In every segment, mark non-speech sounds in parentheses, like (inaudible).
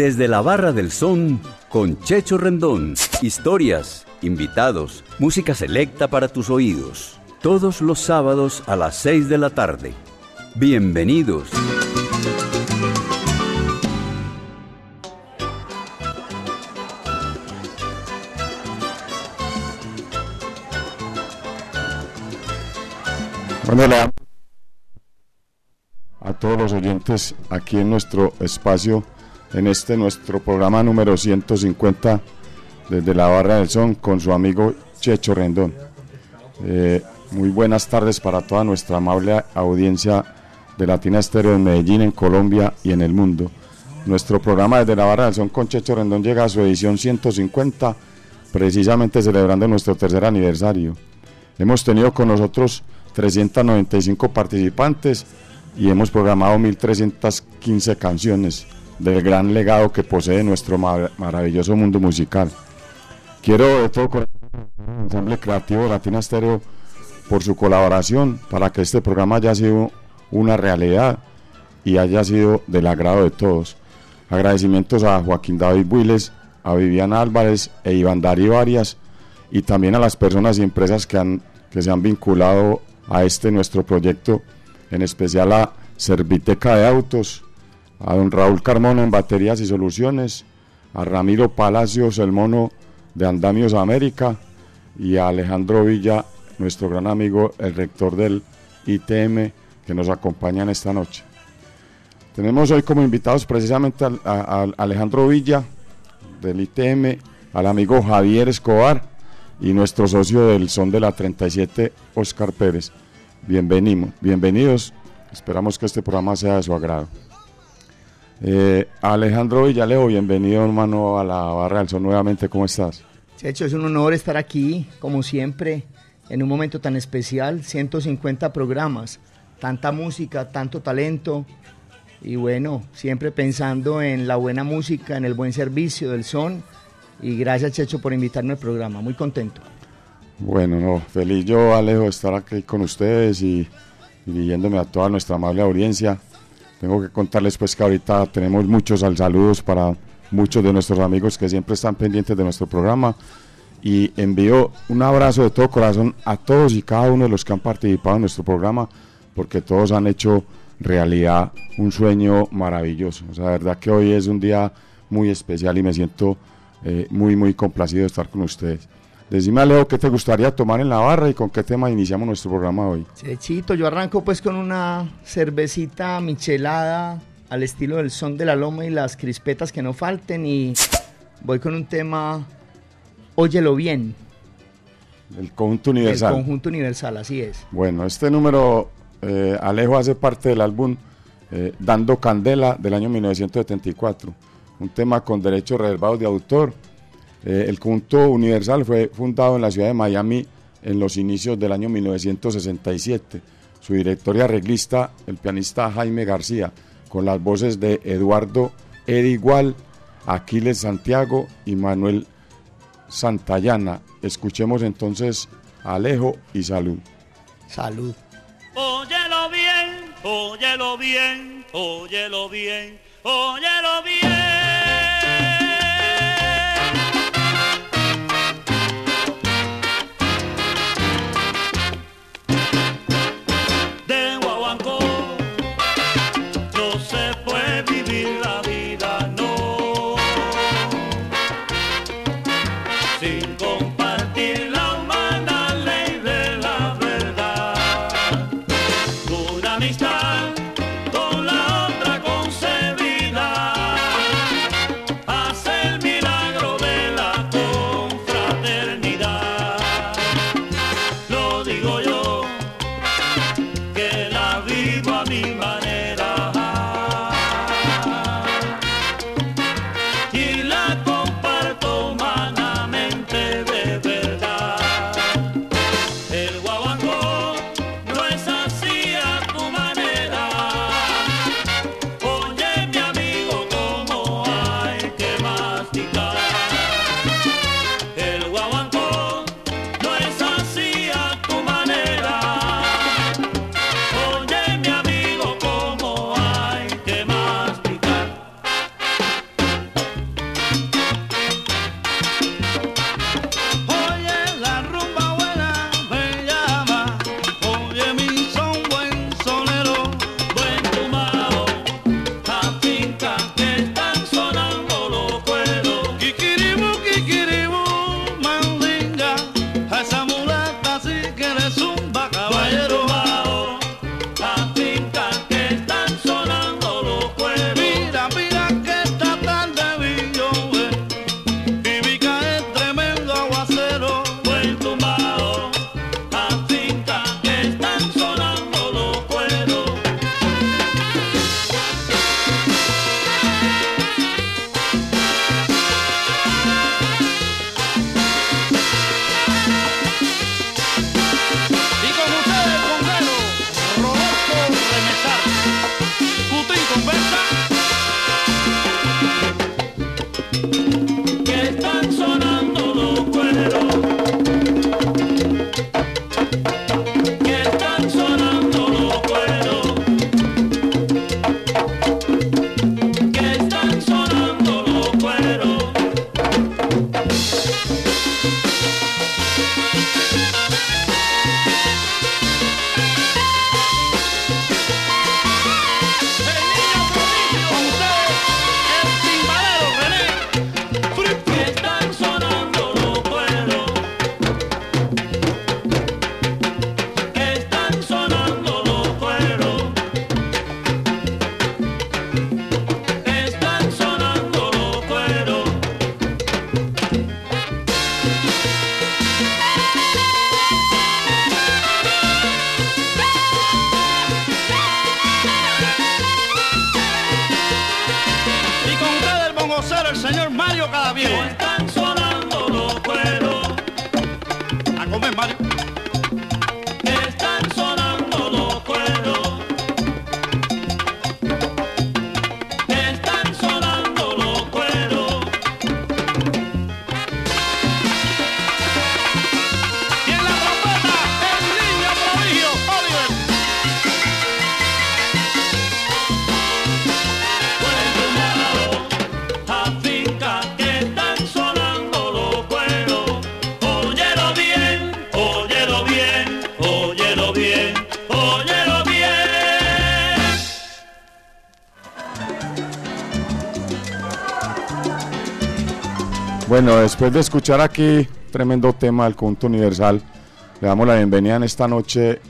Desde la Barra del Son con Checho Rendón. Historias, invitados, música selecta para tus oídos. Todos los sábados a las 6 de la tarde. Bienvenidos. Damos a todos los oyentes aquí en nuestro espacio, en este nuestro programa número 150 desde la Barra del Son con su amigo Checho Rendón. Eh, muy buenas tardes para toda nuestra amable audiencia de Latina Estéreo en Medellín, en Colombia y en el mundo. Nuestro programa desde la Barra del Son con Checho Rendón llega a su edición 150, precisamente celebrando nuestro tercer aniversario. Hemos tenido con nosotros 395 participantes y hemos programado 1.315 canciones del gran legado que posee nuestro maravilloso mundo musical. Quiero de todo corazón al ensamble creativo Latina Stereo por su colaboración para que este programa haya sido una realidad y haya sido del agrado de todos. Agradecimientos a Joaquín David Builes, a Viviana Álvarez e Iván Darío Arias y también a las personas y empresas que, han, que se han vinculado a este nuestro proyecto, en especial a Serviteca de Autos, a don Raúl Carmona en Baterías y Soluciones, a Ramiro Palacios, el mono de Andamios América, y a Alejandro Villa, nuestro gran amigo, el rector del ITM, que nos acompaña en esta noche. Tenemos hoy como invitados precisamente a, Alejandro Villa, del ITM, al amigo Javier Escobar y nuestro socio del Son de la 37, Oscar Pérez. Bienvenidos, bienvenidos. Esperamos que este programa sea de su agrado. Eh, Alejandro Villaleo, bienvenido hermano a la Barra del Sol nuevamente, ¿cómo estás? Checho, es un honor estar aquí, como siempre, en un momento tan especial, 150 programas, tanta música, tanto talento, y bueno, siempre pensando en la buena música, en el buen servicio del son, y gracias Checho por invitarme al programa, muy contento. Bueno, no, feliz yo, Alejo, de estar aquí con ustedes y, dirigiéndome a toda nuestra amable audiencia. Tengo que contarles pues que ahorita tenemos muchos saludos para muchos de nuestros amigos que siempre están pendientes de nuestro programa y envío un abrazo de todo corazón a todos y cada uno de los que han participado en nuestro programa porque todos han hecho realidad un sueño maravilloso. O sea, la verdad que hoy es un día muy especial y me siento eh, muy, muy complacido de estar con ustedes. Decime, Leo, ¿qué te gustaría tomar en la barra y con qué tema iniciamos nuestro programa hoy? Chechito, yo arranco pues con una cervecita michelada al estilo del son de la loma y las crispetas que no falten y voy con un tema Óyelo bien. El conjunto universal. El conjunto universal, así es. Bueno, este número, eh, Alejo, hace parte del álbum eh, Dando Candela del año 1974. Un tema con derechos reservados de autor eh, el conjunto Universal fue fundado en la ciudad de Miami en los inicios del año 1967. Su director y arreglista, el pianista Jaime García, con las voces de Eduardo Edigual, Aquiles Santiago y Manuel Santayana. Escuchemos entonces Alejo y Salud. Salud. Óyelo bien, óyelo bien, óyelo bien, óyelo bien. Digo después de escuchar aquí tremendo tema del conjunto universal, le damos la bienvenida en esta noche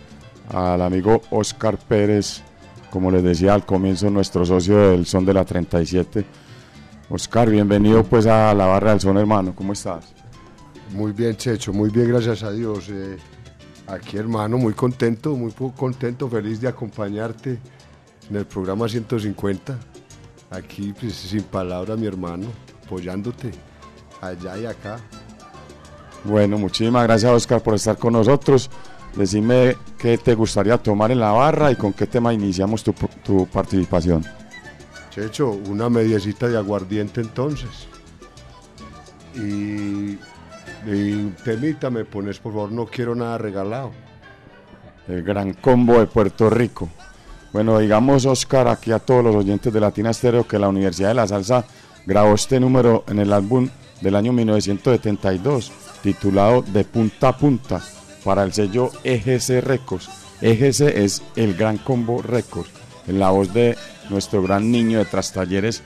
al amigo Oscar Pérez, como les decía al comienzo, nuestro socio del Son de la 37. Oscar, bienvenido pues a la barra del Son, hermano, ¿cómo estás? Muy bien, Checho, muy bien, gracias a Dios. Eh, aquí, hermano, muy contento, muy contento, feliz de acompañarte en el programa 150. Aquí, pues, sin palabras, mi hermano, apoyándote allá y acá. Bueno, muchísimas gracias Oscar por estar con nosotros. Decime qué te gustaría tomar en la barra y con qué tema iniciamos tu, tu participación. Checho, una mediecita de aguardiente entonces. Y, y temita me pones, por favor, no quiero nada regalado. el gran combo de Puerto Rico. Bueno, digamos, Oscar, aquí a todos los oyentes de Latina Estéreo que la Universidad de la Salsa grabó este número en el álbum del año 1972, titulado De Punta a Punta, para el sello EGC Records. EGC es el Gran Combo Records, en la voz de nuestro gran niño de Trastalleres,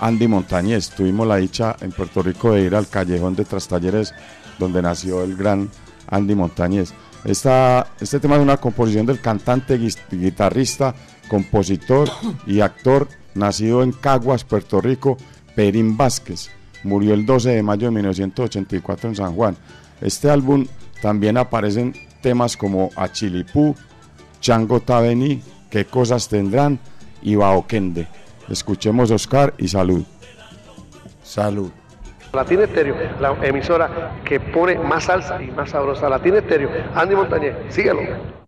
Andy Montañez. Tuvimos la dicha en Puerto Rico de ir al callejón de Trastalleres, donde nació el gran Andy Montañez. Este tema es una composición del cantante, guitarrista, compositor y actor nacido en Caguas, Puerto Rico, Perín Vázquez. Murió el 12 de mayo de 1984 en San Juan. Este álbum también aparecen temas como Achilipú, Chango Tabení, Qué cosas tendrán y Baoquende. Escuchemos Oscar y salud. Salud. Latina Estéreo, la emisora que pone más salsa y más sabrosa. Latina Estéreo, Andy Montañez, síguelo.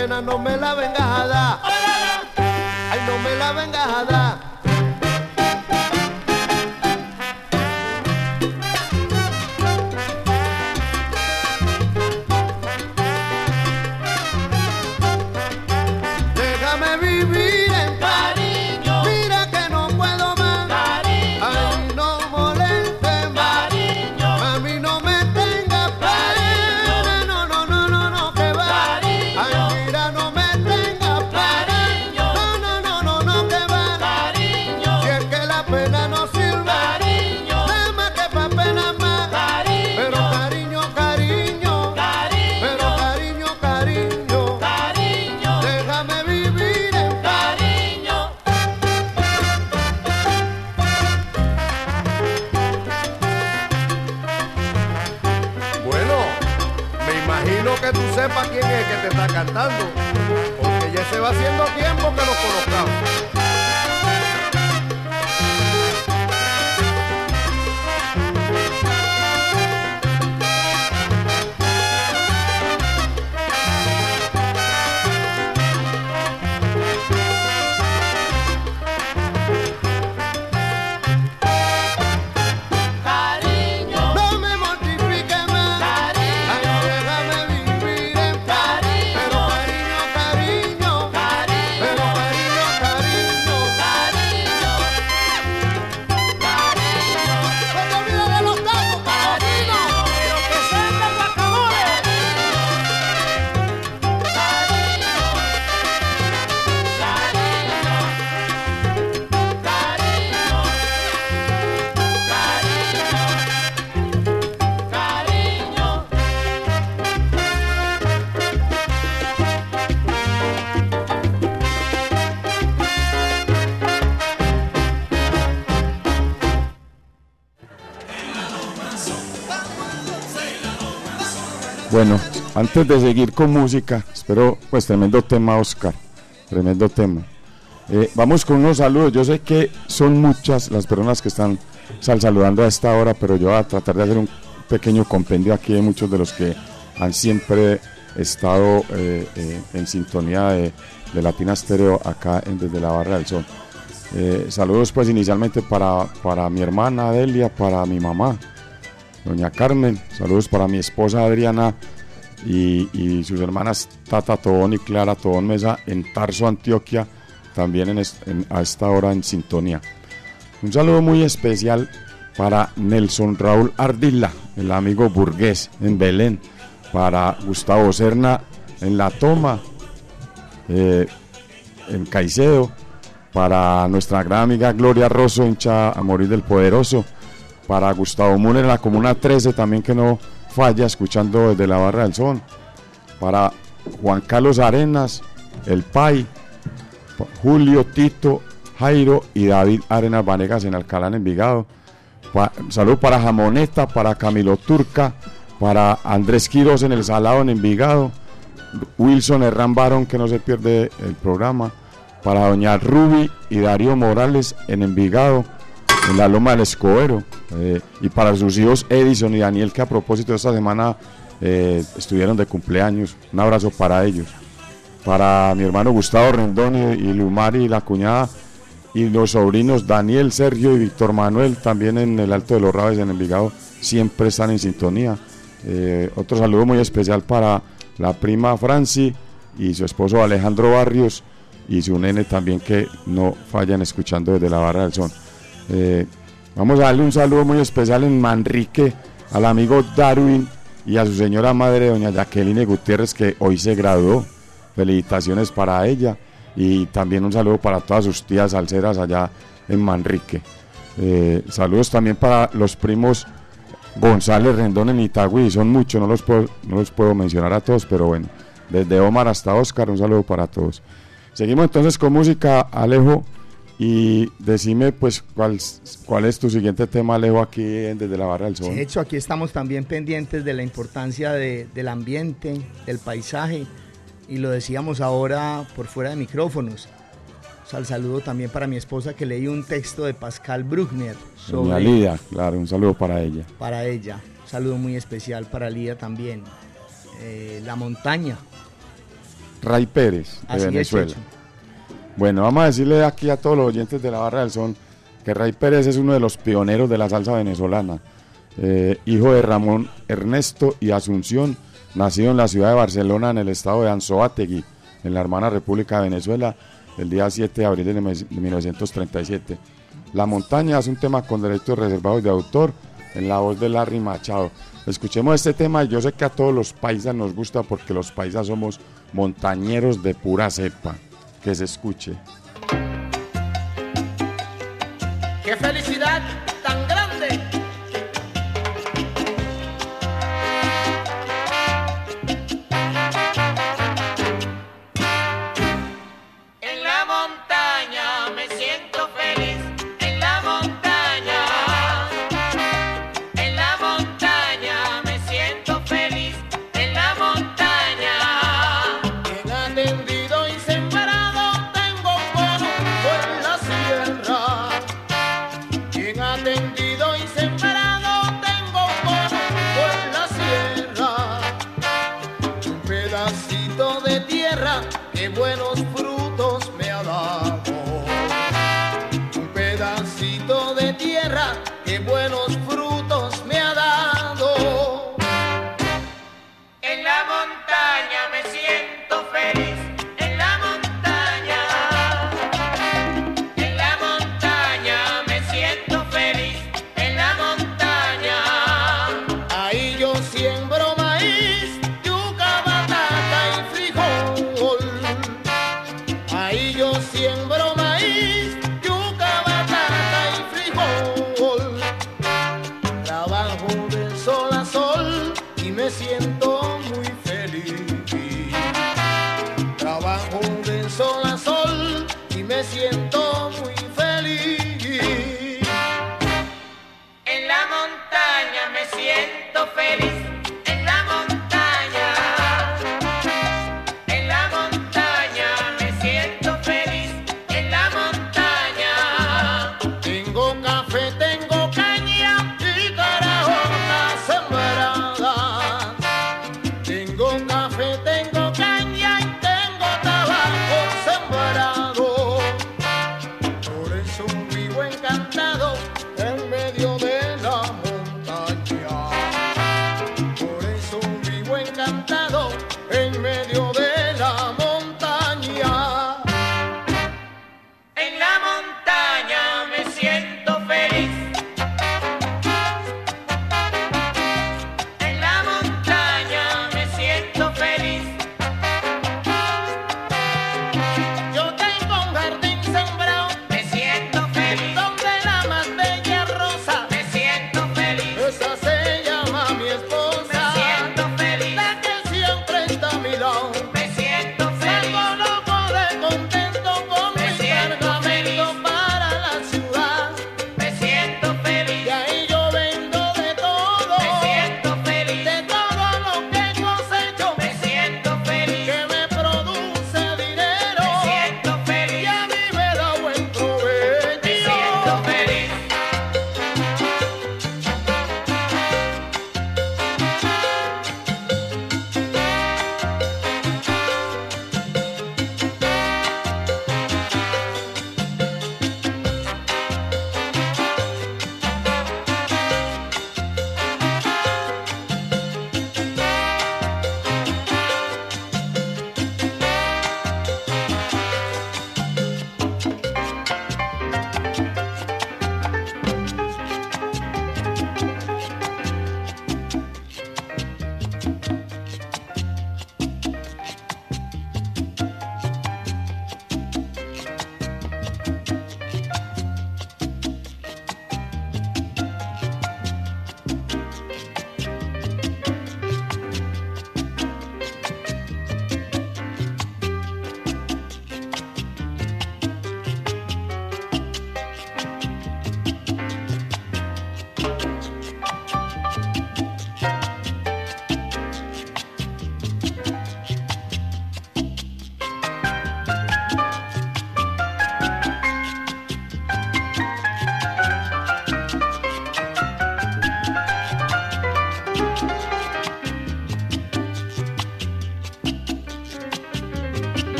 Pena, no me la vengas a dar. Ay, no me la vengas a dar. Que tú sepas quién es que te está cantando, porque ya se va haciendo tiempo que lo conozcamos. Antes de seguir con música, espero, pues tremendo tema, Oscar, tremendo tema. Eh, vamos con unos saludos. Yo sé que son muchas las personas que están sal- saludando a esta hora, pero yo voy a tratar de hacer un pequeño compendio aquí de muchos de los que han siempre estado eh, eh, en sintonía de, de Latina Stereo acá desde la Barra del Sol. Saludos pues inicialmente para, para mi hermana Delia, para mi mamá, doña Carmen, saludos para mi esposa Adriana y, sus hermanas Tata Tobón y Clara Tobón Mesa en Tarso, Antioquia, también en a esta hora en sintonía. Un saludo muy especial para Nelson Raúl Ardila, el amigo burgués en Belén, para Gustavo Serna en La Toma, eh, en Caicedo, para nuestra gran amiga Gloria Rosso, hincha a morir del poderoso, para Gustavo Müller en la Comuna 13 también que no falla escuchando desde la Barra del Sol, para Juan Carlos Arenas, el PAI, pa- Julio, Tito, Jairo y David Arenas Vanegas en Alcalá en Envigado. Pa- salud para Jamoneta, para Camilo Turca, para Andrés Quiroz en el Salado en Envigado, Wilson Herrán Barón que no se pierde el programa, para doña Ruby y Darío Morales en Envigado, en la Loma del Escobedo, eh, y para sus hijos Edison y Daniel que a propósito esta semana eh, estuvieron de cumpleaños. Un abrazo para ellos. Para mi hermano Gustavo Rendón y, Lumari, la cuñada, y los sobrinos Daniel, Sergio y Víctor Manuel, también en el Alto de los Raves en Envigado, siempre están en sintonía. Eh, otro saludo muy especial para la prima Franci y su esposo Alejandro Barrios y su nene también que no fallan escuchando desde la Barra del Sol. Eh, vamos a darle un saludo muy especial en Manrique al amigo Darwin y a su señora madre, doña Jacqueline Gutiérrez, que hoy se graduó. Felicitaciones para ella y también un saludo para todas sus tías salseras allá en Manrique. Eh, saludos también para los primos González Rendón en Itagüí, son muchos, no los, puedo, no los puedo mencionar a todos, pero bueno, desde Omar hasta Oscar, un saludo para todos. Seguimos entonces con música, Alejo, y decime pues cuál, cuál es tu siguiente tema, Alejo, aquí en desde la Barra del Sol. De hecho, aquí estamos también pendientes de la importancia de- del ambiente, del paisaje, y lo decíamos ahora por fuera de micrófonos. O sea, el saludo también para mi esposa que leí un texto de Pascal Bruckner Doña sobre Lidia, claro, un saludo para ella. para ella. Un saludo muy especial para Lía también. Eh, la montaña. Ray Pérez, de Así es, Venezuela. Checho. Bueno, vamos a decirle aquí a todos los oyentes de la Barra del Son que Ray Pérez es uno de los pioneros de la salsa venezolana. Eh, hijo de Ramón Ernesto y Asunción, nacido en la ciudad de Barcelona, en el estado de Anzoátegui, en la hermana República de Venezuela, el día 7 de abril de 1937. La montaña es un tema con derechos reservados de autor en la voz de Larry Machado. Escuchemos este tema yo sé que a todos los paisas nos gusta porque los paisas somos montañeros de pura cepa. Que se escuche. ¡Qué felicidad siento feliz.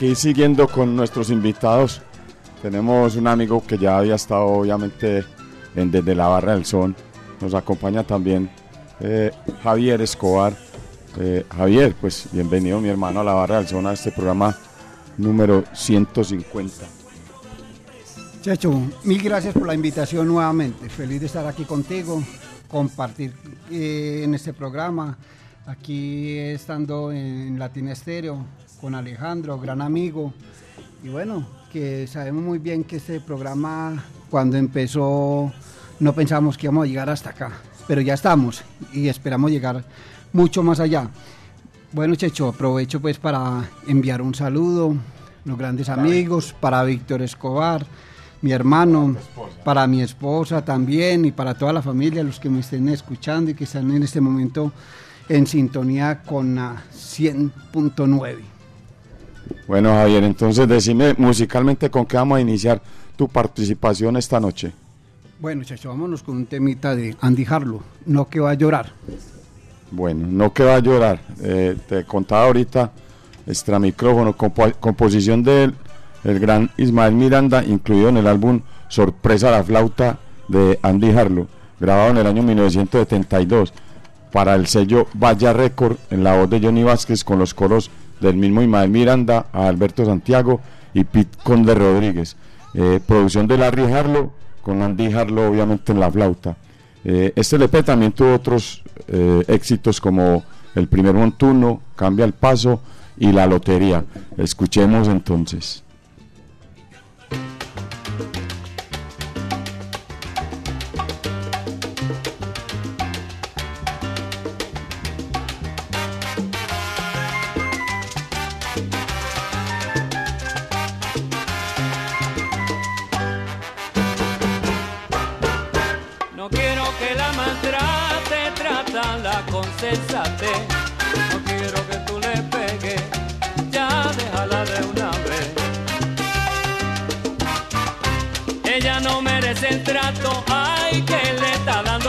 Aquí siguiendo con nuestros invitados, tenemos un amigo que ya había estado obviamente en Desde la Barra del Son. Nos acompaña también eh, Javier Escobar. Eh, Javier, pues bienvenido mi hermano a la Barra del Son a este programa número 150. Checho, mil gracias por la invitación nuevamente. Feliz de estar aquí contigo, compartir eh, en este programa, aquí estando en Latina Estéreo con Alejandro, gran amigo. Y bueno, que sabemos muy bien que este programa cuando empezó no pensamos que íbamos a llegar hasta acá, pero ya estamos y esperamos llegar mucho más allá. Bueno, Checho, aprovecho pues para enviar un saludo, los grandes amigos, para Víctor Escobar, mi hermano, para mi esposa también y para toda la familia, los que me estén escuchando y que están en este momento en sintonía con la 100.9. Bueno, Javier, entonces decime musicalmente con qué vamos a iniciar tu participación esta noche. Bueno, Checho, vámonos con un temita de Andy Harlow, No que va a llorar. Bueno, no que va a llorar. Eh, te contaba ahorita, extra micrófono, compo- composición del el gran Ismael Miranda, incluido en el álbum Sorpresa la flauta de Andy Harlow, grabado en el año 1972 para el sello Vaya Record en la voz de Johnny Vázquez con los coros del mismo Ismael Miranda, a Alberto Santiago y Pete Conde Rodríguez. Eh, producción de Larry Harlow con Andy Harlow obviamente en la flauta. Eh, este LP también tuvo otros eh, éxitos como El primer montuno, Cambia el paso y La lotería. Escuchemos entonces. Sensatez. No quiero que tú le pegues, ya déjala de una vez. Ella no merece el trato, ay, que le está dando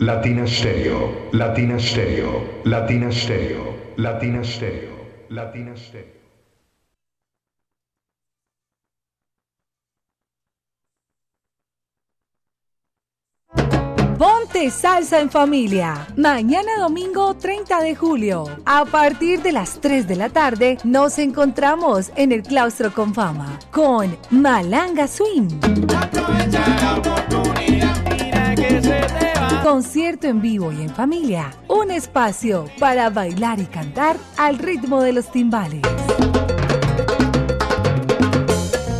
Latina Stereo, Latina Stereo, Latina Stereo, Latina Stereo, Latina Stereo. Ponte salsa en familia. Mañana domingo 30 de julio. A partir de las 3 de la tarde nos encontramos en el claustro con fama con Malanga Swing. Concierto en vivo y en familia. Un espacio para bailar y cantar al ritmo de los timbales.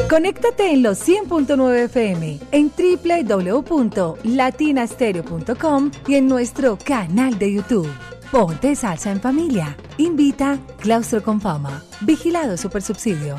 Conéctate en los 100.9 FM, en www.latinastereo.com y en nuestro canal de YouTube. Ponte salsa en familia. Invita Claustro con Fama. Vigilado Supersubsidio.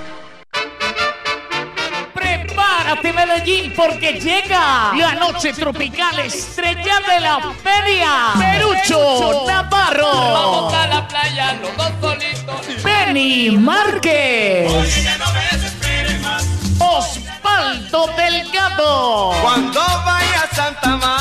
Medellín porque llega la noche tropical estrella de la feria. Perucho Navarro. Vamos a la playa, los dos solitos. Benny Márquez. Osvaldo Delgado. Cuando vaya a Santa Marta.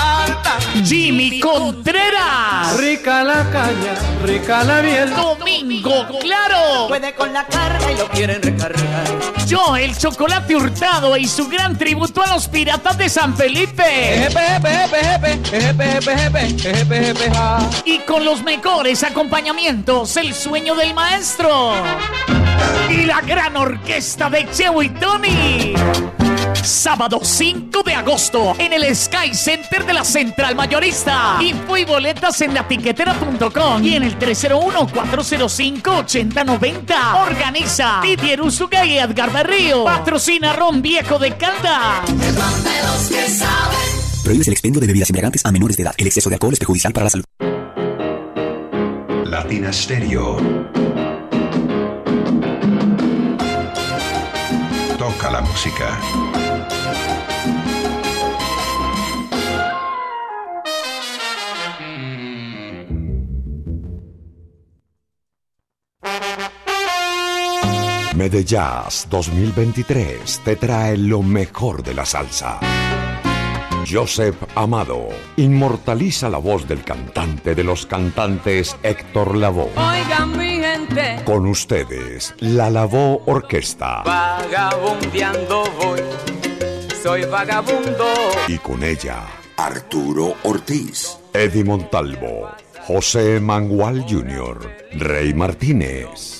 Jimmy Contreras. Rica la caña, rica la miel. Domingo Claro. Puede con la carga y lo quieren recargar. Yo, el chocolate hurtado y su gran tributo a los piratas de San Felipe. Y con los mejores acompañamientos, el sueño del maestro. Y la gran orquesta de Cheo y Tony. Sábado 5 de agosto en el Sky Center de la Central Mayorista. Info y boletas en latiquetera.com y en el 301-405-8090. Organiza Didier Usuga y Edgar Berrío. Patrocina Ron Viejo de Calda. Prohíbes el expendio de bebidas embriagantes a menores de edad. El exceso de alcohol es perjudicial para la salud. Latina Stereo. Toca la música. Medellas 2023 te trae lo mejor de la salsa. Joseph Amado inmortaliza la voz del cantante de los cantantes Héctor Lavoe. Oigan mi gente, Con ustedes, la Lavoe Orquesta. vagabundeando voy. Soy vagabundo. Y con ella, Arturo Ortiz, Eddie Montalvo, José Mangual Jr., Rey Martínez,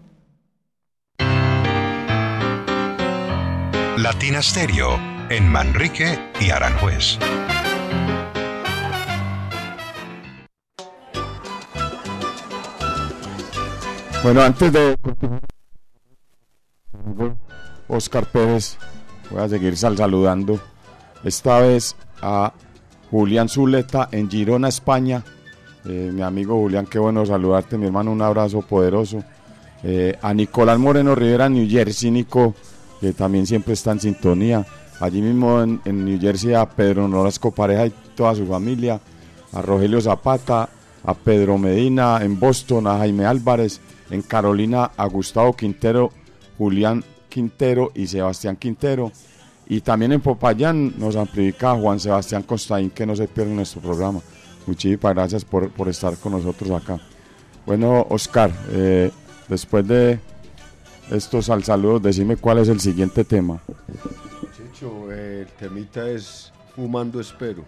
Latina Stereo en Manrique y Aranjuez. Bueno, antes de continuar, Oscar Pérez Voy a seguir sal saludando. Esta vez a Julián Zuleta en Girona, España. Eh, mi amigo Julián, qué bueno saludarte, mi hermano, un abrazo poderoso. Eh, a Nicolás Moreno Rivera, New Jersey, Nico, que también siempre está en sintonía. Allí mismo en, en New Jersey a Pedro Norasco Pareja y toda su familia. A Rogelio Zapata, a Pedro Medina en Boston, a Jaime Álvarez, en Carolina a Gustavo Quintero, Julián Quintero y Sebastián Quintero. Y también en Popayán nos amplifica Juan Sebastián Costaín, que no se pierde nuestro programa. Muchísimas gracias por, por estar con nosotros acá. Bueno, Oscar, eh, después de estos al saludos, decime cuál es el siguiente tema. Checho, eh, el temita es Fumando Espero.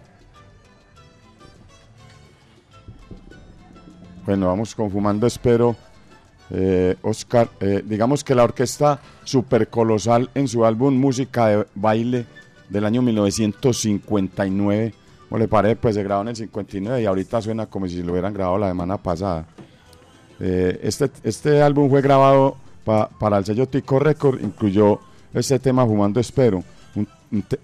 Bueno, vamos con Fumando Espero. Eh, Oscar, eh, digamos que la orquesta Super Colosal en su álbum Música de Baile del año 1959, ¿cómo le parece? Pues se grabó en el 59 y ahorita suena como si lo hubieran grabado la semana pasada. Eh, este, este álbum fue grabado pa- para el sello Tico Record, incluyó este tema Fumando Espero.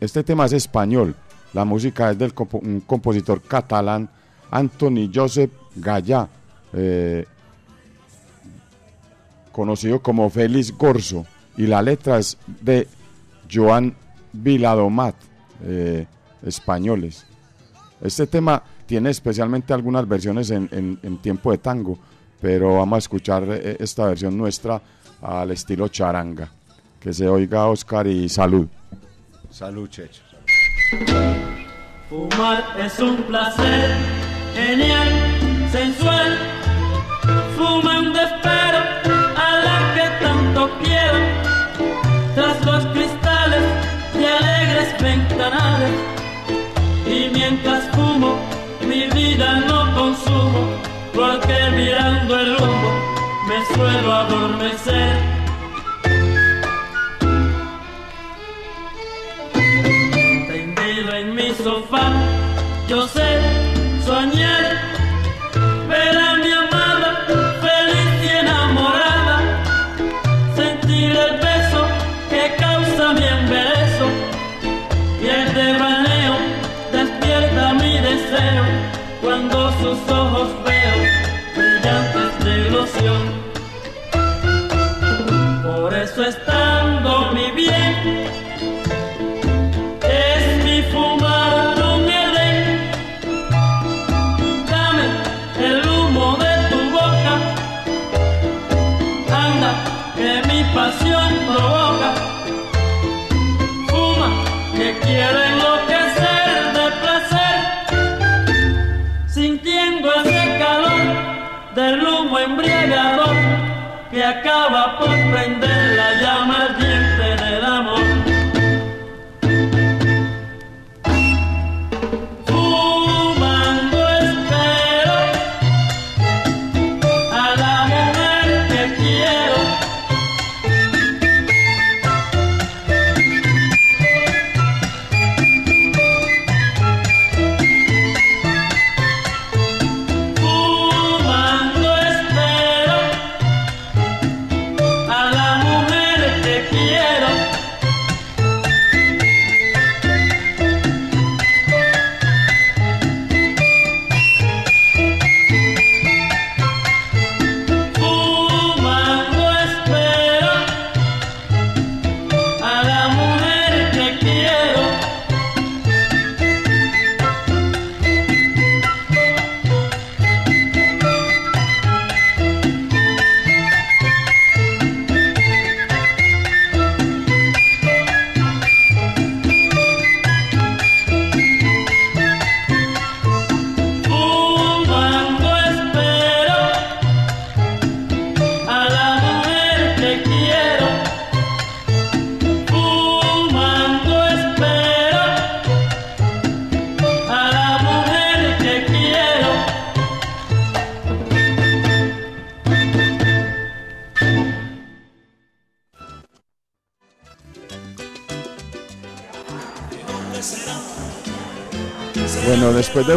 Este tema es español, la música es del un compositor catalán, Anthony Joseph Gallá, eh, conocido como Félix Gorzo, y la letra es de Joan Viladomat, eh, españoles. Este tema tiene especialmente algunas versiones en tiempo de tango, pero vamos a escuchar eh, esta versión nuestra al estilo charanga. Que se oiga Oscar y salud. Salud, Checho. Fumar es un placer genial, sensual. Fumando espero a la que tanto quiero. Tras los cristales de alegres ventanales. Y mientras fumo, mi vida no consumo. Porque mirando el humo suelo adormecer. tendido en mi sofá, yo sé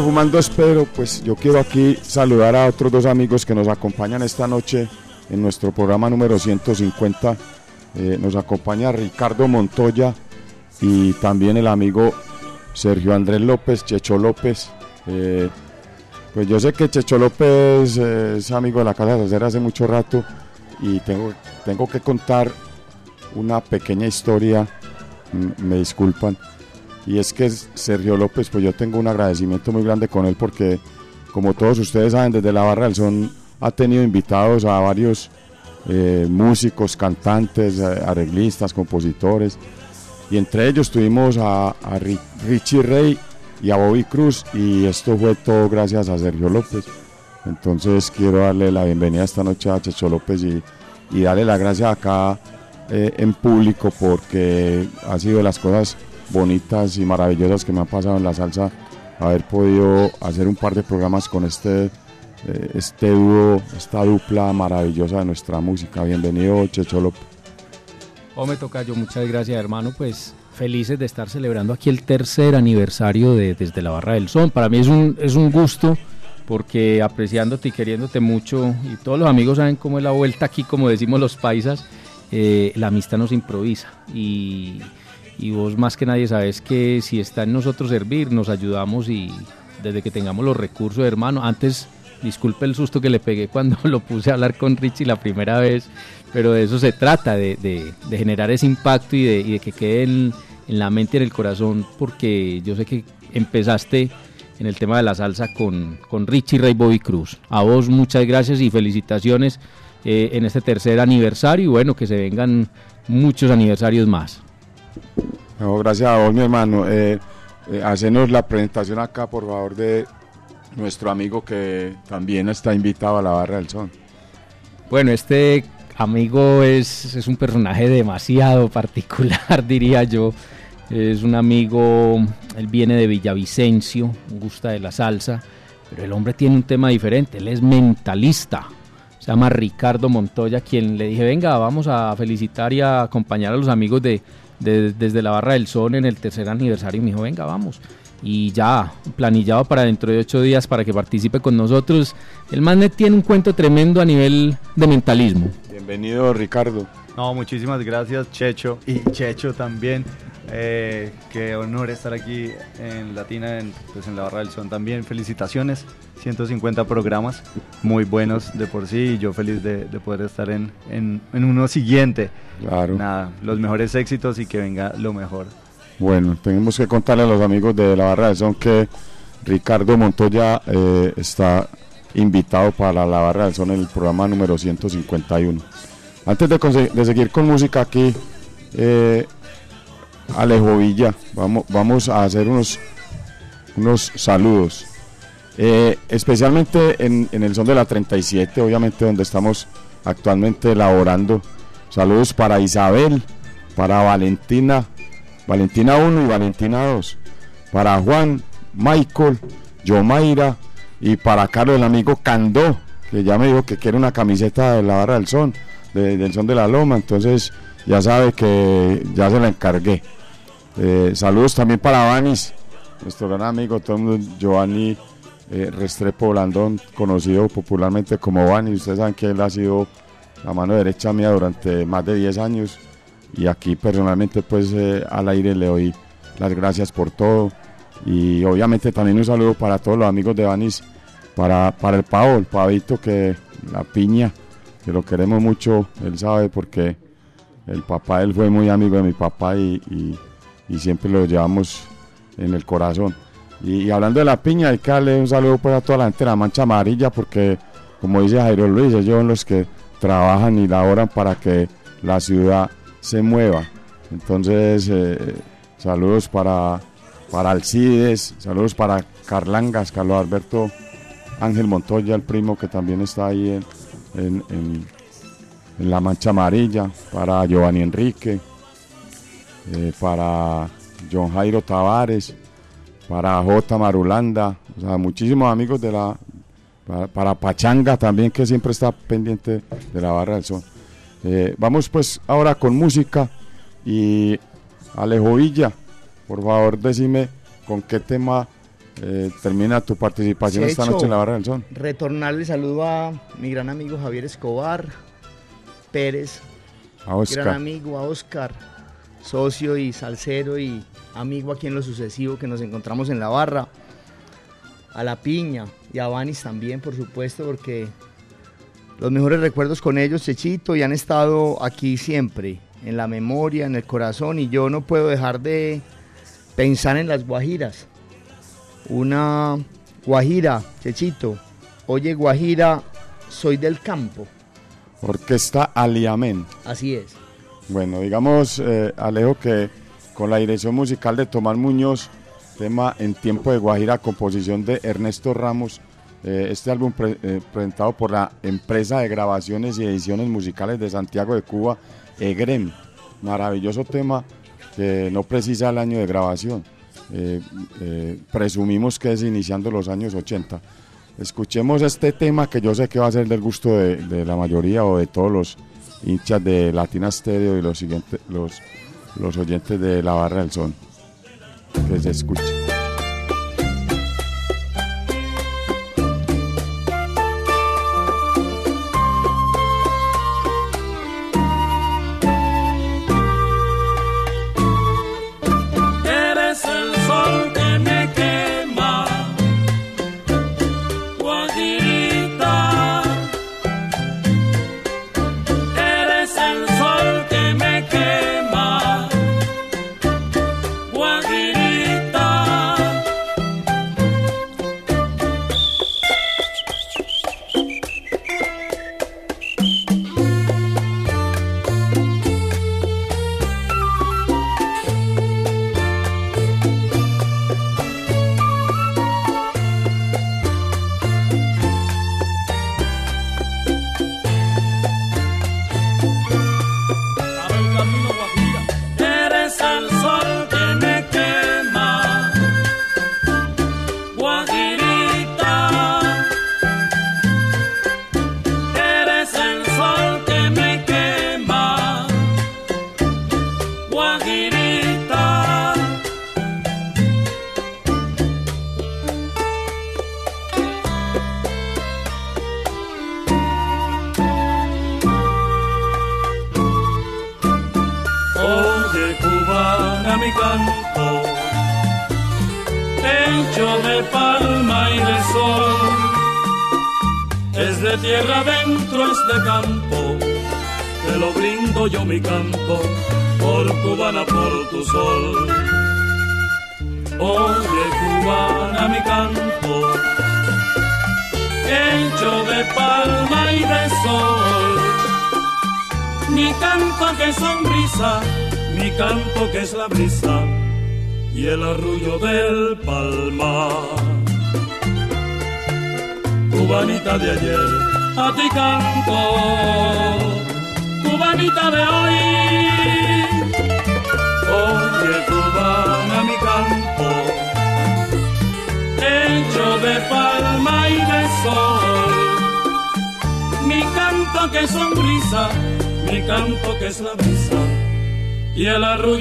Fumando Espero, pues yo quiero aquí saludar a otros dos amigos que nos acompañan esta noche en nuestro programa número 150. Eh, nos acompaña Ricardo Montoya y también el amigo Sergio Andrés López, Checho López. Eh, pues yo sé que Checho López es amigo de la Casa de Hacer hace mucho rato y tengo, tengo que contar una pequeña historia, mm, me disculpan, y es que Sergio López, pues yo tengo un agradecimiento muy grande con él porque, como todos ustedes saben, desde la Barra del Son ha tenido invitados a varios eh, músicos, cantantes, eh, arreglistas, compositores, y entre ellos tuvimos a, a Ri- Richie Rey y a Bobby Cruz, y esto fue todo gracias a Sergio López. Entonces quiero darle la bienvenida esta noche a Checho López y, y darle las gracias acá eh, en público porque ha sido de las cosas bonitas y maravillosas que me han pasado en la salsa haber podido hacer un par de programas con este eh, este dúo, esta dupla maravillosa de nuestra música. Bienvenido Checho López. Hombre, Tocayo, muchas gracias, hermano. Pues felices de estar celebrando aquí el tercer aniversario de Desde la Barra del Son. Para mí es un, es un gusto porque apreciándote y queriéndote mucho, y todos los amigos saben cómo es la vuelta aquí, como decimos los paisas, eh, la amistad nos improvisa. Y, y vos más que nadie sabes que si está en nosotros servir, nos ayudamos y desde que tengamos los recursos, hermano, antes disculpe el susto que le pegué cuando (laughs) lo puse a hablar con Richie la primera vez, pero de eso se trata, de, de- generar ese impacto y de, que quede en, la mente y en el corazón, porque yo sé que empezaste en el tema de la salsa con, con Richie Ray Bobby Cruz. A vos muchas gracias y felicitaciones eh, en este tercer aniversario y bueno, que se vengan muchos aniversarios más. Gracias a vos, mi hermano. Eh, eh, hacenos la presentación acá, por favor, de nuestro amigo que también está invitado a la Barra del Son. Bueno, este amigo es, es un personaje demasiado (laughs) particular, (laughs) diría yo. Es un amigo, él viene de Villavicencio, gusta de la salsa, pero el hombre tiene un tema diferente, él es mentalista. Se llama Ricardo Montoya, quien le dije, venga, vamos a felicitar y a acompañar a los amigos de, de- desde la Barra del Son en el tercer aniversario. Y me dijo, venga, vamos. Y ya, planillado para dentro de ocho días para que participe con nosotros. El man tiene un cuento tremendo a nivel de mentalismo. Bienvenido, Ricardo. No, muchísimas gracias, Checho. Y Checho también. Eh, qué honor estar aquí en Latina, en, pues en la Barra del Son también. Felicitaciones, 150 programas muy buenos de por sí y yo feliz de, de poder estar en, en, en uno siguiente. Claro. Nada, los mejores éxitos y que venga lo mejor. Bueno, tenemos que contarle a los amigos de la Barra del Son que Ricardo Montoya eh, está invitado para la Barra del Son en el programa número 151. Antes de, de seguir con música aquí, eh, Alejo Villa, vamos, vamos a hacer unos, unos saludos. Eh, especialmente en, en el son de la 37, obviamente donde estamos actualmente elaborando. Saludos para Isabel, para Valentina, Valentina 1 y Valentina 2, para Juan, Michael, Yomaira y para Carlos, el amigo Candó, que ya me dijo que quiere una camiseta de la barra del son, de- del son de la loma, entonces ya sabe que ya se la encargué. Eh, saludos también para Vanis, nuestro gran amigo, todo el mundo, Giovanni eh, Restrepo Blandón, conocido popularmente como Vanis. Ustedes saben que él ha sido la mano derecha mía durante más de 10 años y aquí personalmente pues eh, al aire le doy las gracias por todo y obviamente también un saludo para todos los amigos de Vanis, para, para el pavo, el pavito que la piña, que lo queremos mucho, él sabe porque el papá, él fue muy amigo de mi papá y, y- siempre lo llevamos en el corazón. Y, hablando de la piña, hay que darle un saludo pues a toda la gente de la mancha amarilla porque como dice Jairo Luis, ellos son los que trabajan y laboran para que la ciudad se mueva. Entonces, eh, saludos para, para Alcides, saludos para Carlangas, Carlos Alberto Ángel Montoya, el primo que también está ahí en la mancha amarilla, para Giovanni Enrique, eh, para John Jairo Tavares, para J. Marulanda, o sea, muchísimos amigos de la, para, para Pachanga también que siempre está pendiente de la barra del son. Eh, vamos pues ahora con música y Alejo Villa, por favor decime con qué tema eh, termina tu participación esta noche en la barra del son. Retornarle saludo a mi gran amigo Javier Escobar Pérez, A Oscar. gran amigo a Oscar, socio y salsero y amigo aquí en lo sucesivo que nos encontramos en la barra. A La Piña y a Vanis también, por supuesto, porque los mejores recuerdos con ellos, Chechito, y han estado aquí siempre, en la memoria, en el corazón, y yo no puedo dejar de pensar en las guajiras. Una guajira, Chechito, oye guajira, soy del campo. Orquesta Aliamén. Así es. Bueno, digamos, eh, Alejo, que con la dirección musical de Tomás Muñoz, tema En Tiempo de Guajira, composición de Ernesto Ramos, eh, este álbum pre- eh, presentado por la empresa de grabaciones y ediciones musicales de Santiago de Cuba, EGREM. Maravilloso tema que no precisa el año de grabación. Presumimos que es iniciando los años 80. Escuchemos este tema que yo sé que va a ser del gusto de, la mayoría o de todos los hinchas de Latina Stereo y los, siguientes, los, los oyentes de la barra del son. Que se escuche.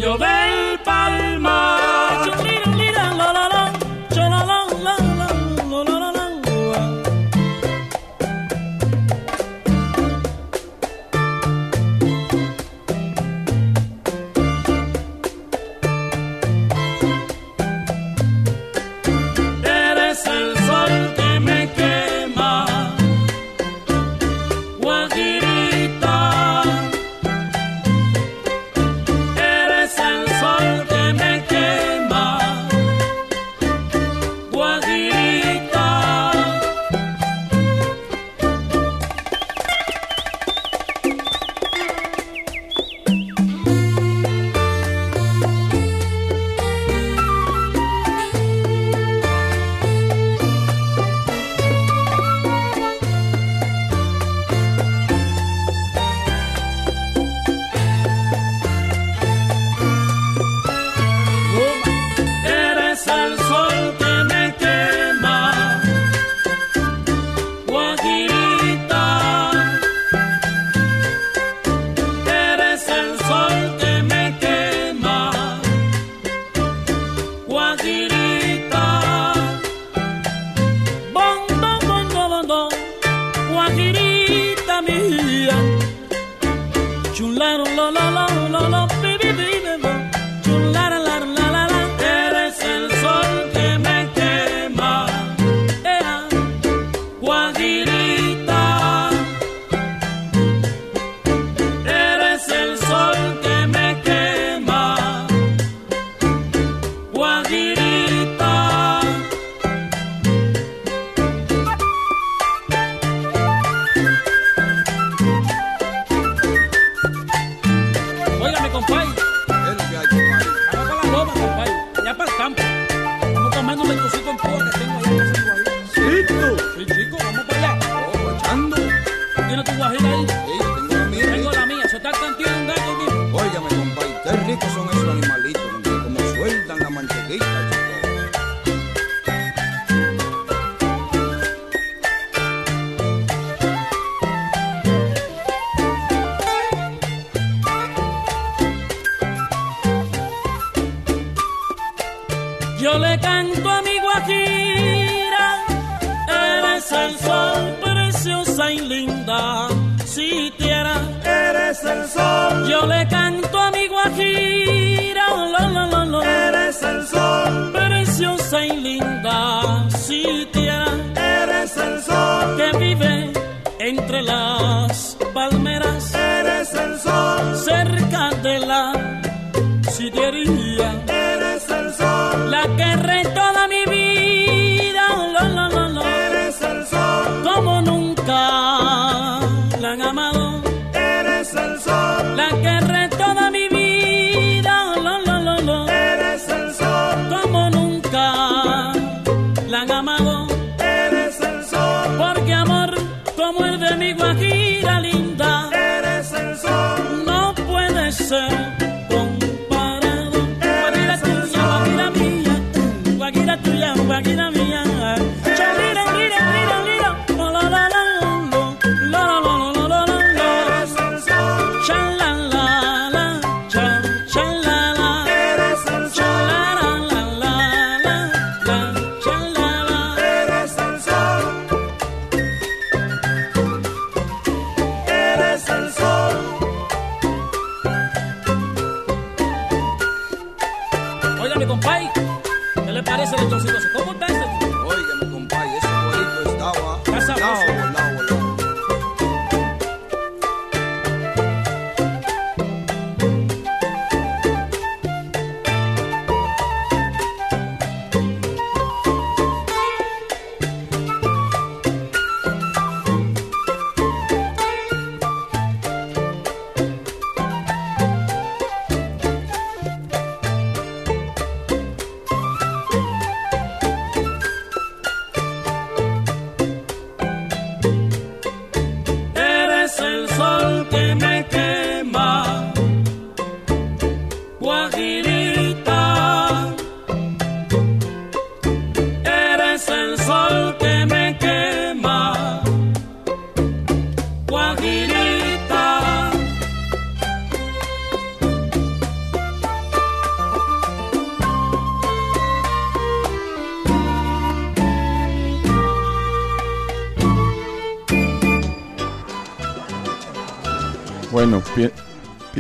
El arrullo del palmar. Entre las estaba. Está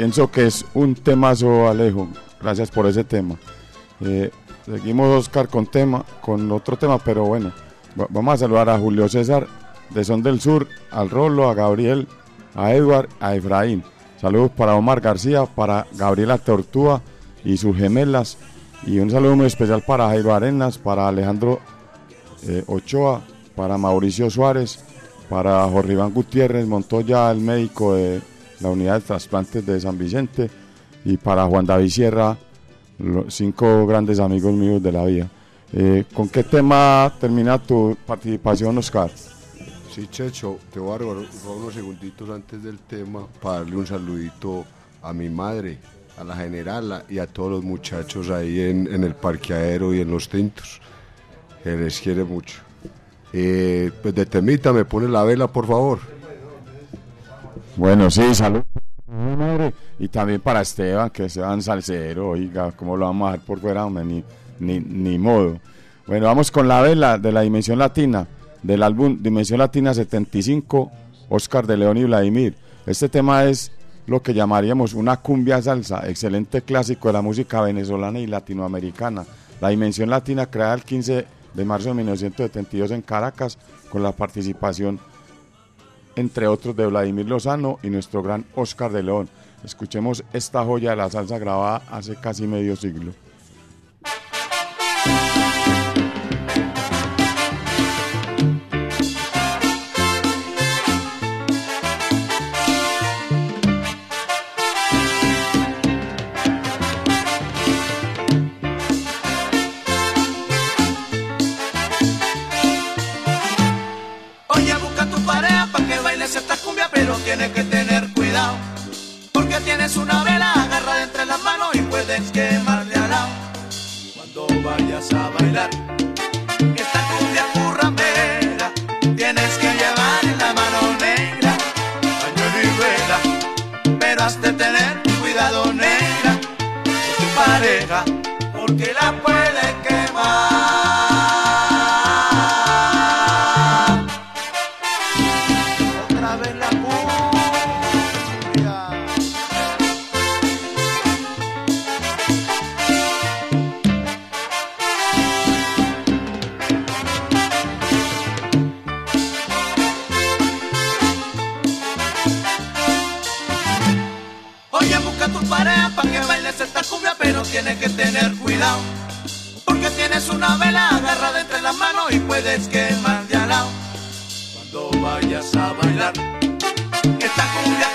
pienso que es un temazo, Alejo. Gracias por ese tema. Eh, seguimos, Oscar, con tema, con otro tema, pero bueno, va- vamos a saludar a Julio César de Son del Sur, al Rolo, a Gabriel, a Edward, a Efraín. Saludos para Omar García, para Gabriela Tortúa y sus gemelas. Y un saludo muy especial para Jairo Arenas, para Alejandro eh, Ochoa, para Mauricio Suárez, para Jorge Iván Gutiérrez Montoya, el médico de la unidad de trasplantes de San Vicente, y para Juan David Sierra, los cinco grandes amigos míos de la vida. Eh, ¿Con qué tema termina tu participación, Oscar? Sí, Checho, te voy a robar unos segunditos antes del tema para darle un saludito a mi madre, a la generala y a todos los muchachos ahí en, en el parqueadero y en los tintos, que les quiere mucho. Eh, pues de temita, me pone la vela, por favor. Bueno, sí, salud. Mi madre. Y también para Esteban, que Esteban Salcero, oiga, ¿cómo lo vamos a dejar por fuera, hombre? Ni, ni, ni modo. Bueno, vamos con la vela de la Dimensión Latina, del álbum Dimensión Latina 75, Oscar de León y Vladimir. Este tema es lo que llamaríamos una cumbia salsa, excelente clásico de la música venezolana y latinoamericana. La Dimensión Latina, creada el 15 de marzo de 1972 en Caracas, con la participación entre otros de Vladimir Lozano y nuestro gran Oscar de León. Escuchemos esta joya de la salsa grabada hace casi medio siglo. Vayas a bailar esta cumbia currambera, tienes que llevar la mano negra pañuelo y vela, pero has de tener cuidado negra con tu pareja, porque la puede quemar. Cumbia, pero tienes que tener cuidado. Porque tienes una vela agarrada entre las manos y puedes quemar de al lado. Cuando vayas a bailar esta cumbia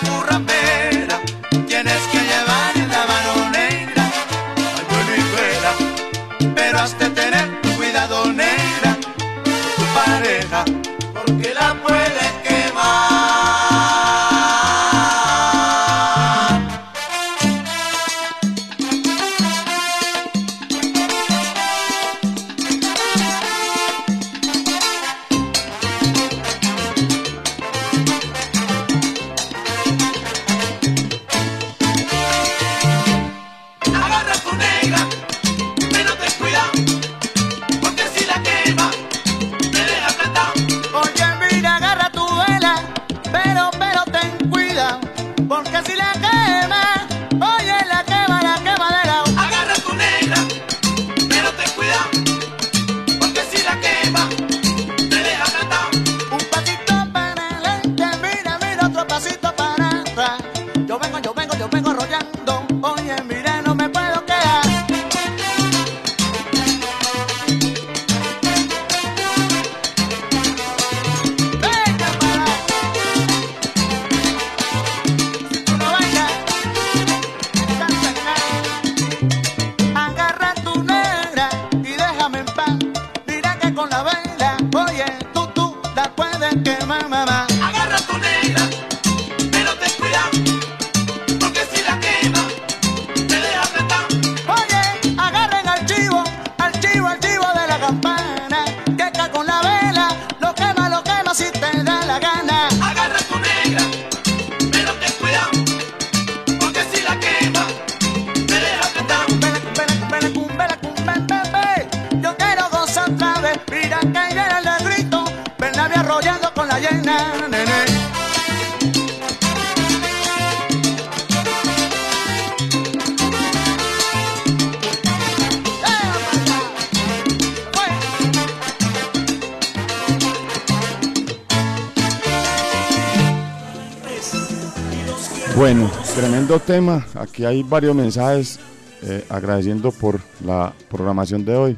Bueno, tremendo tema. Aquí hay varios mensajes eh, agradeciendo por la programación de hoy.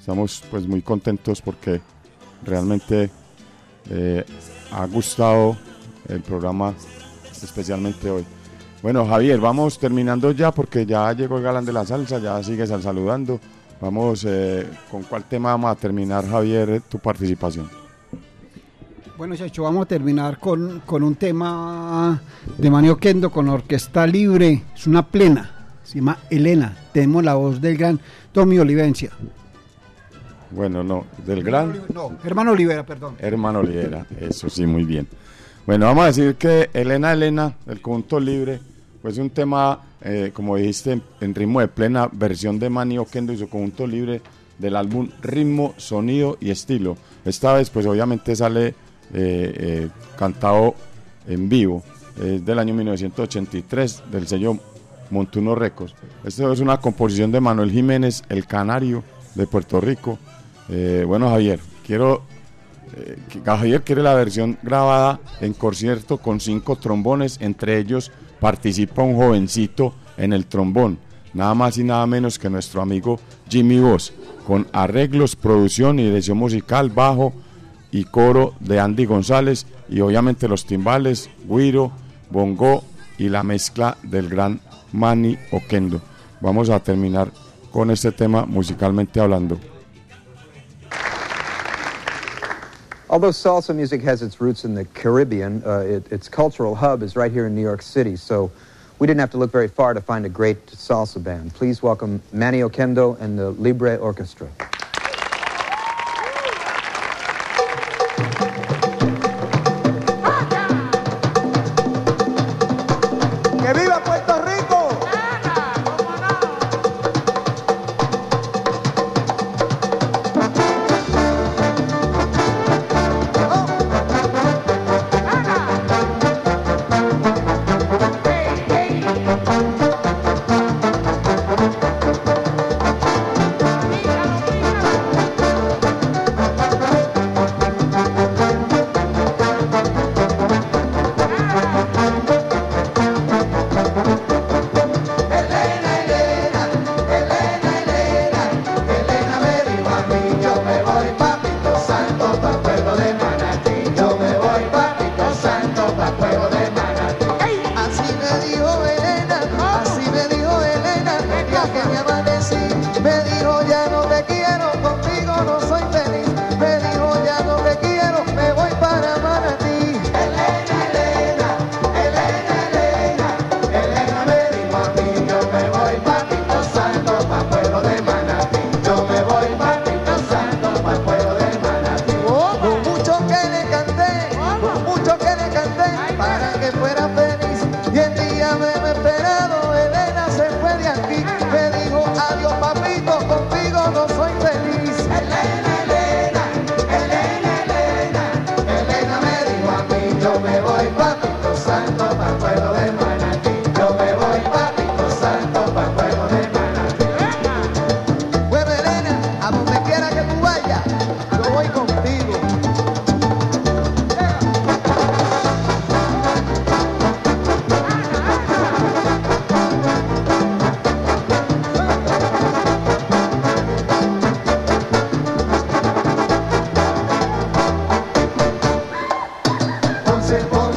Estamos pues muy contentos porque realmente eh, ha gustado el programa especialmente hoy. Bueno, Javier, vamos terminando ya porque ya llegó el galán de la salsa, ya sigues al saludando. Vamos, eh, ¿con cuál tema vamos a terminar, Javier, tu participación? Bueno, Chacho, vamos a terminar con, con un tema de Manio Kendo con orquesta libre. Es una plena. Se llama Elena. Tenemos la voz del gran Tommy Olivencia. Bueno, no, del gran No, hermano Olivera, perdón. hermano Olivera, eso sí, muy bien. Bueno, vamos a decir que Elena Elena, el conjunto libre, pues un tema, eh, como dijiste, en, ritmo de plena versión de Manny Oquendo y su conjunto libre del álbum Ritmo, Sonido y Estilo. Esta vez, pues obviamente sale eh, eh, cantado en vivo, es del año 1983, del sello Montuno Records. Esto es una composición de Manuel Jiménez, el canario de Puerto Rico. Eh, bueno, Javier, quiero Javier quiere la versión grabada en concierto con cinco trombones, entre ellos participa un jovencito en el trombón, nada más y nada menos que nuestro amigo Jimmy Voss, con arreglos, producción y dirección musical, bajo y coro de Andy González y obviamente los timbales, guiro, bongo y la mezcla del gran Manny Oquendo. Vamos a terminar con este tema musicalmente hablando. Although salsa music has its roots in the Caribbean, uh, it, its cultural hub is right here in New York City. So We didn't have to look very far to find a great salsa band. Please welcome Manny Oquendo and the Libre Orchestra. se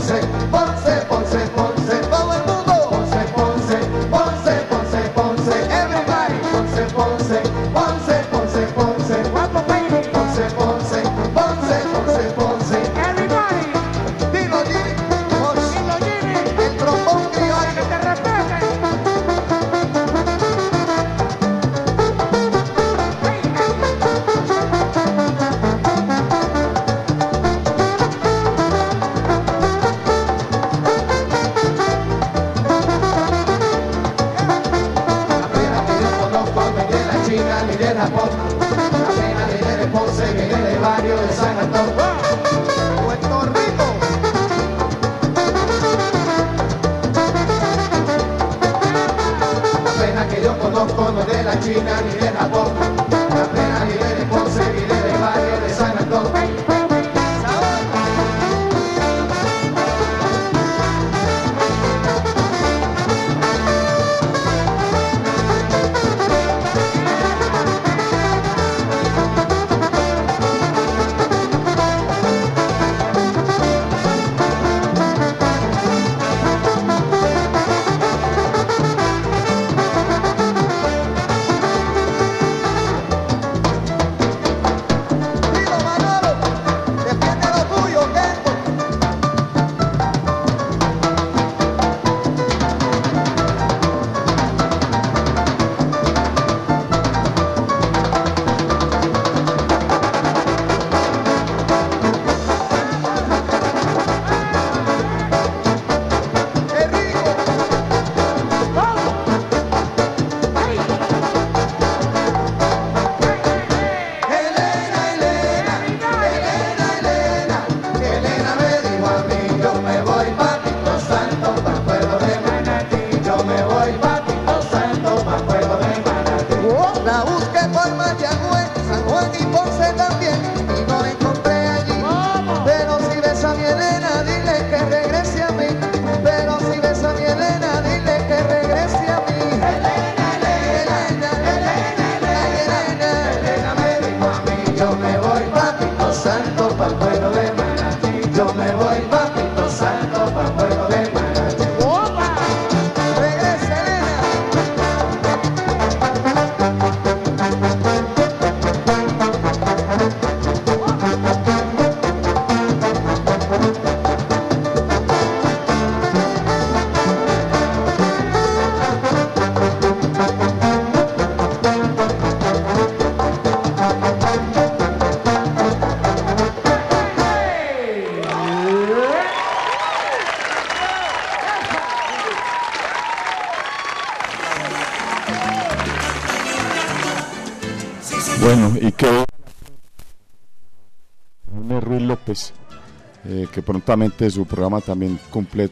prontamente su programa también cumple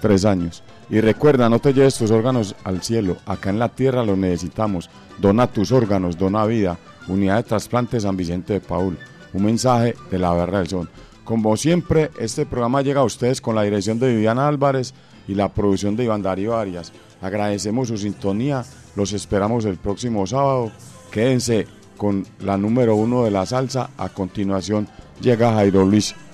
tres años. Y recuerda, no te lleves tus órganos al cielo, acá en la tierra los necesitamos. Dona tus órganos, dona vida. Unidad de Trasplante San Vicente de Paul. Un mensaje de la Barra del Sol. Como siempre, este programa llega a ustedes con la dirección de Viviana Álvarez y la producción de Iván Darío Arias. Agradecemos su sintonía, los esperamos el próximo sábado. Quédense con la número uno de la salsa. A continuación llega Jairo Luis